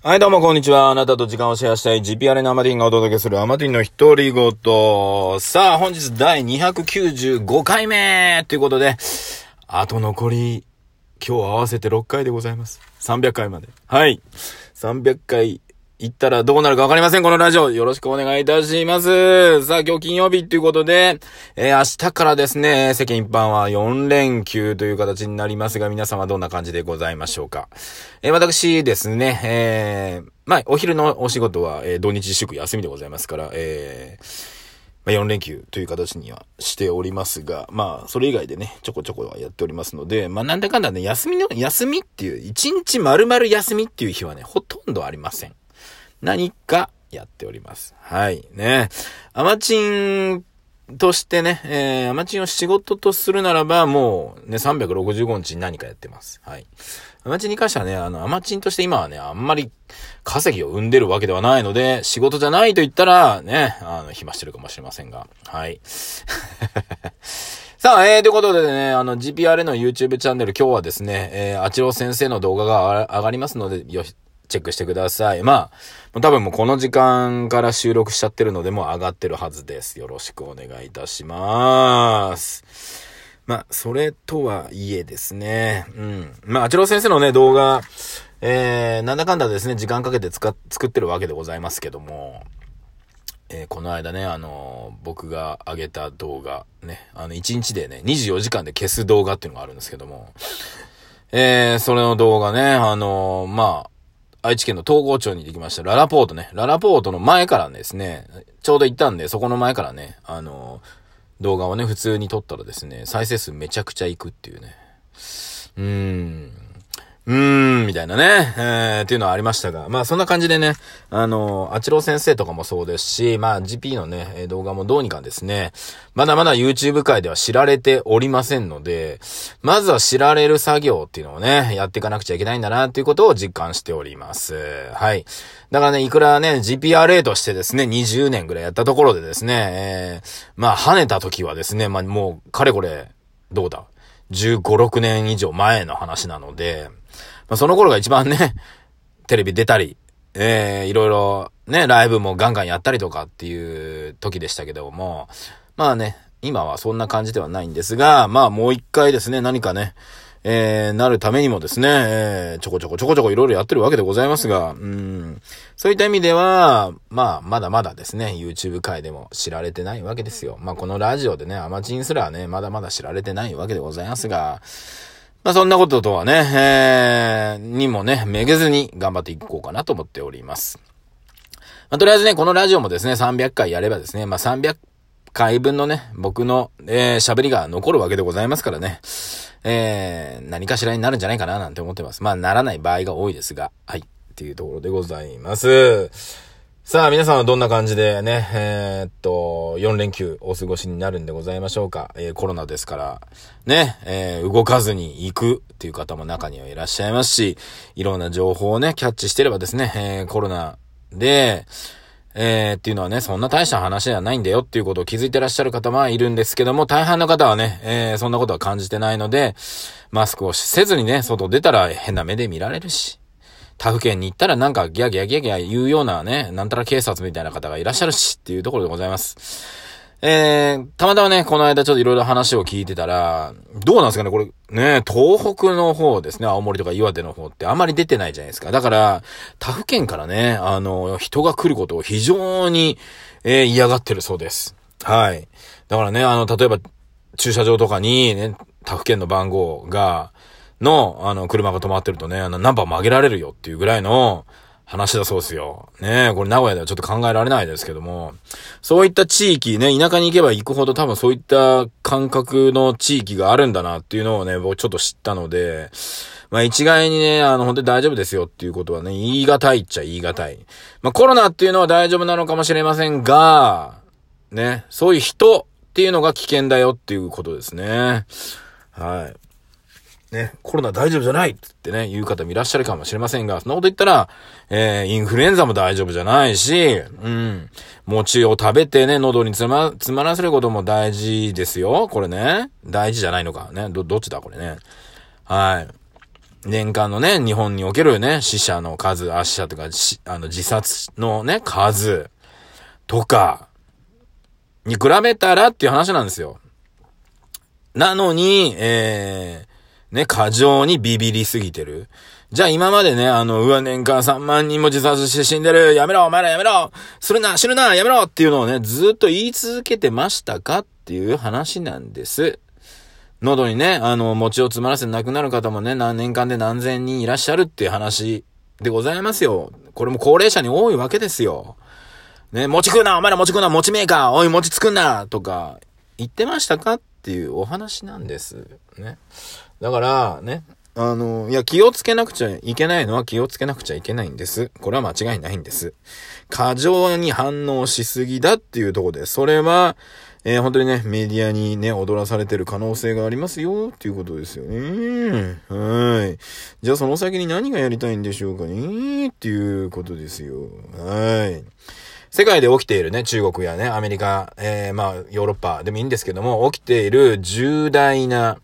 はい、どうもこんにちは。あなたと時間をシェアしたい GPR のアマティンがお届けするアマティンの一人ごと。さあ、本日第295回目ということで、あと残り、今日合わせて6回でございます。300回まで。はい。300回行ったらどうなるかわかりません。このラジオ。よろしくお願いいたします。さあ、今日金曜日ということで、えー明日からですね、世間一般は4連休という形になりますが、皆様どんな感じでございましょうか。えー私ですね、えーまあ、お昼のお仕事は、えー土日祝休みでございますから、えーまあ、4連休という形にはしておりますが、まあ、それ以外でね、ちょこちょこはやっておりますので、まあ、なんだかんだね、休みの、休みっていう、1日丸々休みっていう日はね、ほとんどありません。何かやっております。はい。ね。アマチンとしてね、えー、アマチンを仕事とするならば、もうね、365日何かやってます。はい。アマチンに関してはね、あの、アマチンとして今はね、あんまり稼ぎを生んでるわけではないので、仕事じゃないと言ったら、ね、あの、暇してるかもしれませんが、はい。さあ、えー、ということでね、あの、GPR の YouTube チャンネル、今日はですね、えー、あちろ先生の動画が上がりますので、よし、チェックしてください。まあ、多分もうこの時間から収録しちゃってるので、もう上がってるはずです。よろしくお願いいたします。まあ、それとはいえですね、うん。まあ、あちろ先生のね、動画、えー、なんだかんだですね、時間かけて使っ、作ってるわけでございますけども、えーこの間ね、あのー僕が上げた動画、ね、あの、1日でね、24時間で消す動画っていうのがあるんですけども、えー、それの動画ね、あのーまあ、愛知県の東郷町にできました。ララポートね。ララポートの前からですね、ちょうど行ったんで、そこの前からね、あの動画をね、普通に撮ったらですね、再生数めちゃくちゃいくっていうね。うーん。うーん、みたいなね、えー、っていうのはありましたが、まあそんな感じでね、あの、あちろ先生とかもそうですし、まあ GP のね、動画もどうにかですね、まだまだ YouTube 界では知られておりませんので、まずは知られる作業っていうのをね、やっていかなくちゃいけないんだなっていうことを実感しております。はい。だからね、いくらね、GPRA としてですね、20年ぐらいやったところでですね、えー、まあ跳ねた時はですね、まあもう、かれこれ、どうだ ?15、6年以上前の話なので、まあ、その頃が一番ね、テレビ出たり、えー、いろいろね、ライブもガンガンやったりとかっていう時でしたけども、まあね、今はそんな感じではないんですが、まあもう一回ですね、何かね、えー、なるためにもですね、えー、ちょこちょこちょこちょこいろいろやってるわけでございますが、うん、そういった意味では、まあ、まだまだですね、YouTube 界でも知られてないわけですよ。まあこのラジオでね、アマチンすらね、まだまだ知られてないわけでございますが、まあそんなこととはね、えー、にもね、めげずに頑張っていこうかなと思っております。まあとりあえずね、このラジオもですね、300回やればですね、まあ300回分のね、僕の、えー、喋りが残るわけでございますからね、えー、何かしらになるんじゃないかななんて思ってます。まあならない場合が多いですが、はい、っていうところでございます。さあ、皆さんはどんな感じでね、えーっと、4連休お過ごしになるんでございましょうか。えーコロナですから、ね、えー動かずに行くっていう方も中にはいらっしゃいますし、いろんな情報をね、キャッチしてればですね、えコロナで、えっていうのはね、そんな大した話ではないんだよっていうことを気づいてらっしゃる方もいるんですけども、大半の方はね、えそんなことは感じてないので、マスクをせずにね、外出たら変な目で見られるし、他府県に行ったらなんかギャギャギャギャ言うようなね、なんたら警察みたいな方がいらっしゃるしっていうところでございます。えー、たまたまね、この間ちょっといろいろ話を聞いてたら、どうなんですかね、これ、ね、東北の方ですね、青森とか岩手の方ってあんまり出てないじゃないですか。だから、他府県からね、あの、人が来ることを非常に、えー嫌がってるそうです。はい。だからね、あの、例えば、駐車場とかにね、他府県の番号が、の、あの、車が止まってるとね、あの、ナンバー曲げられるよっていうぐらいの話だそうですよ。ねえこれ名古屋ではちょっと考えられないですけども、そういった地域ね、田舎に行けば行くほど多分そういった感覚の地域があるんだなっていうのをね、僕ちょっと知ったので、まあ一概にね、あの、本当に大丈夫ですよっていうことはね、言い難いっちゃ言い難い。まあコロナっていうのは大丈夫なのかもしれませんが、ね、そういう人っていうのが危険だよっていうことですね。はい。ね、コロナ大丈夫じゃないってってね、言う方もいらっしゃるかもしれませんが、そんなこと言ったら、えー、インフルエンザも大丈夫じゃないし、うん、餅を食べてね、喉に詰ま、詰まらせることも大事ですよ、これね。大事じゃないのか。ね、ど、どっちだ、これね。はい。年間のね、日本におけるね、死者の数、あ死者とか、あの、自殺のね、数、とか、に比べたらっていう話なんですよ。なのに、えー、ね、過剰にビビりすぎてる。じゃあ今までね、あの、うわ、年間3万人も自殺して死んでるやめろお前らやめろするな死ぬなやめろっていうのをね、ずっと言い続けてましたかっていう話なんです。喉にね、あの、餅を詰まらせて亡くなる方もね、何年間で何千人いらっしゃるっていう話でございますよ。これも高齢者に多いわけですよ。ね、餅食うなお前ら餅食うな餅メーカーおい餅作んなとか、言ってましたかっていうお話なんです。ね。だから、ね、あの、いや、気をつけなくちゃいけないのは気をつけなくちゃいけないんです。これは間違いないんです。過剰に反応しすぎだっていうところで、それは、えー、本当にね、メディアにね、踊らされてる可能性がありますよ、っていうことですよね。はい。じゃあその先に何がやりたいんでしょうかね、っていうことですよ。はい。世界で起きているね、中国やね、アメリカ、えー、まあ、ヨーロッパでもいいんですけども、起きている重大な、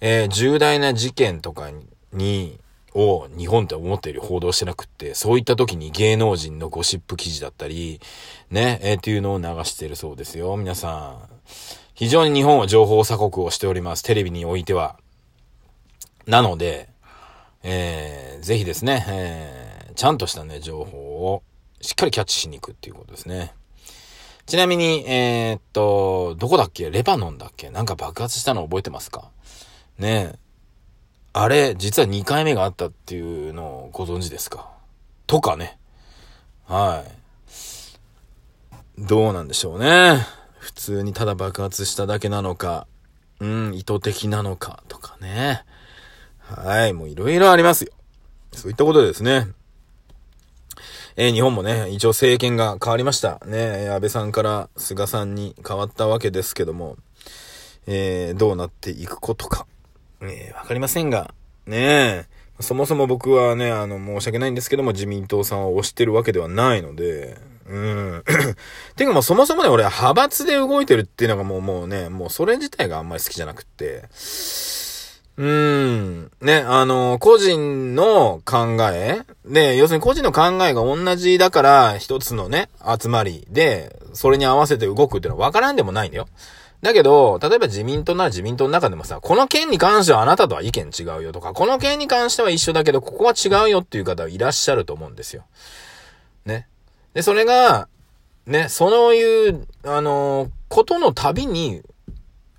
えー、重大な事件とかに、を日本って思っている報道してなくって、そういった時に芸能人のゴシップ記事だったり、ね、えー、っていうのを流してるそうですよ。皆さん。非常に日本は情報鎖国をしております。テレビにおいては。なので、えー、ぜひですね、えー、ちゃんとしたね、情報をしっかりキャッチしに行くっていうことですね。ちなみに、えー、っと、どこだっけ？レバノンだっけ？なんか爆発したの覚えてますか？ねえ。あれ、実は2回目があったっていうのをご存知ですか？とかね。はい。どうなんでしょうね。普通にただ爆発しただけなのか、うん、意図的なのかとかね。はい、もういろいろありますよ。そういったことですね。えー、日本もね、一応政権が変わりました。ね、安倍さんから菅さんに変わったわけですけども、えー、どうなっていくことか。えー、わかりませんが、ねえ、そもそも僕はね、あの、申し訳ないんですけども、自民党さんを推してるわけではないので、うん。てかもうそもそもね、俺派閥で動いてるっていうのがもうもうね、もうそれ自体があんまり好きじゃなくって、うん。ね、あの、個人の考えで、要するに個人の考えが同じだから、一つのね、集まりで、それに合わせて動くっていうのは分からんでもないんだよ。だけど、例えば自民党なら自民党の中でもさ、この件に関してはあなたとは意見違うよとか、この件に関しては一緒だけど、ここは違うよっていう方はいらっしゃると思うんですよ。ね。で、それが、ね、そういう、あのー、ことのたびに、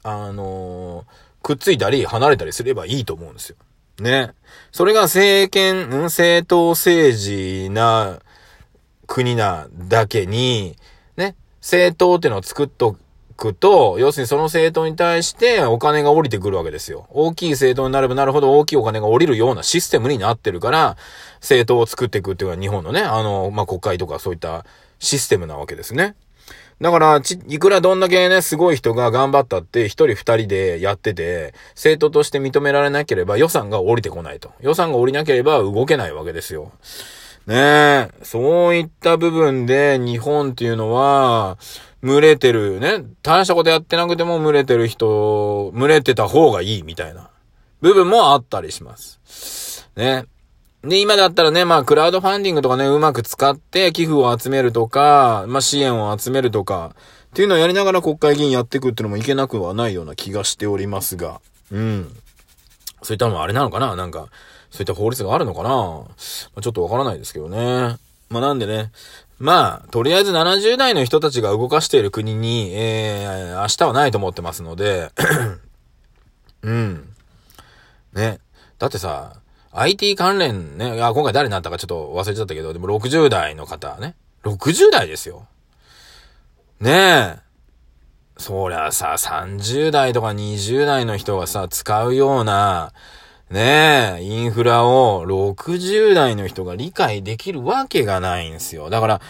あのー、くっついたり離れたりすればいいと思うんですよ。ね。それが政権、政党政治な国なだけに、ね、政党っていうのを作っとくくと、要するにその政党に対してお金が降りてくるわけですよ。大きい政党になればなるほど大きいお金が降りるようなシステムになってるから、政党を作っていくっていうのは日本のね、あの、まあ、国会とかそういったシステムなわけですね。だから、ち、いくらどんだけね、すごい人が頑張ったって、一人二人でやってて、政党として認められなければ予算が降りてこないと。予算が降りなければ動けないわけですよ。ねえ、そういった部分で日本っていうのは、群れてるね、大したことやってなくても群れてる人、群れてた方がいいみたいな部分もあったりします。ね。で、今だったらね、まあ、クラウドファンディングとかね、うまく使って寄付を集めるとか、まあ、支援を集めるとか、っていうのをやりながら国会議員やっていくっていうのもいけなくはないような気がしておりますが、うん。そういったのもあれなのかな？なんか、そういった法律があるのかな、まあ、ちょっとわからないですけどね。まあ、なんでね、まあ、とりあえず70代の人たちが動かしている国に、えー、明日はないと思ってますので、うん。ね。だってさ、IT 関連ね、あ、今回誰になったかちょっと忘れちゃったけど、でも60代の方ね。60代ですよ。ねえ。そりゃさ、30代とか20代の人がさ、使うような、ねえ、インフラを60代の人が理解できるわけがないんですよ。だから、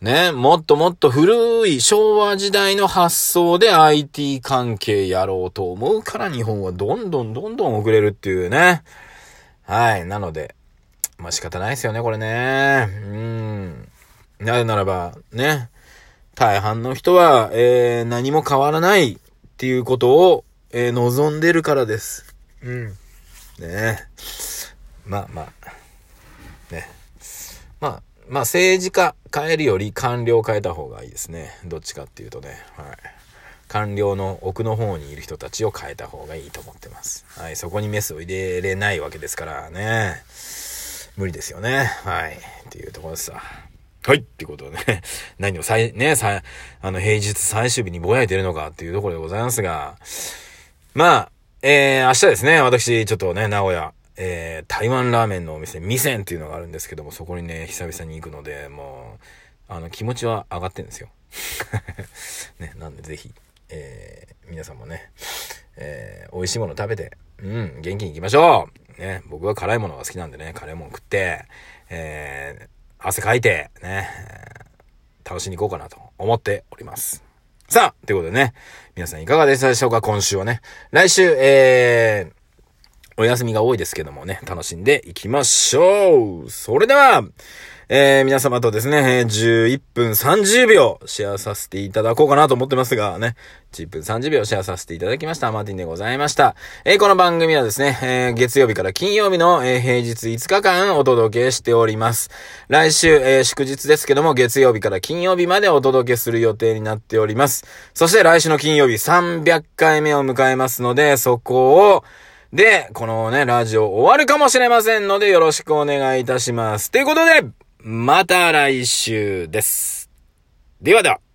ね、もっともっと古い昭和時代の発想で IT 関係やろうと思うから日本はどんどんどんどん遅れるっていうね。はい。なので、まあ仕方ないですよね、これね。うん。なぜならば、ね。大半の人は、えー、何も変わらないっていうことを、えー、望んでるからです。うん。ねまあまあ、ね。まあ、まあ政治家変えるより官僚変えた方がいいですね。どっちかっていうとね。はい。官僚の奥の方にいる人たちを変えた方がいいと思ってます。はい。そこにメスを入れれないわけですからね。無理ですよね。はい。っていうところですさ。はい。ってことでね。何を最、ね、さ、あの、平日最終日にぼやいてるのかっていうところでございますが。まあ、えー、明日ですね。私、ちょっとね、名古屋、えー、台湾ラーメンのお店、ミセンっていうのがあるんですけども、そこにね、久々に行くので、もう、あの、気持ちは上がってんですよ。ね、なんでぜひ、えー、皆さんもね、えー、美味しいもの食べて、うん、元気に行きましょうね、僕は辛いものが好きなんでね、辛いもの食って、えー、汗かいて、ね、楽しんに行こうかなと思っております。さあ、ということでね、皆さんいかがでしたでしょうか？今週はね。来週、えー、お休みが多いですけどもね、楽しんでいきましょうそれでは、えー、皆様とですね、11分30秒シェアさせていただこうかなと思ってますがね、10分30秒シェアさせていただきました。マーティンでございました。えー、この番組はですね、えー、月曜日から金曜日の、えー、平日5日間お届けしております。来週、え、祝日ですけども、月曜日から金曜日までお届けする予定になっております。そして来週の金曜日300回目を迎えますので、そこを、で、このね、ラジオ終わるかもしれませんので、よろしくお願いいたします。ということで、また来週です。ではでは。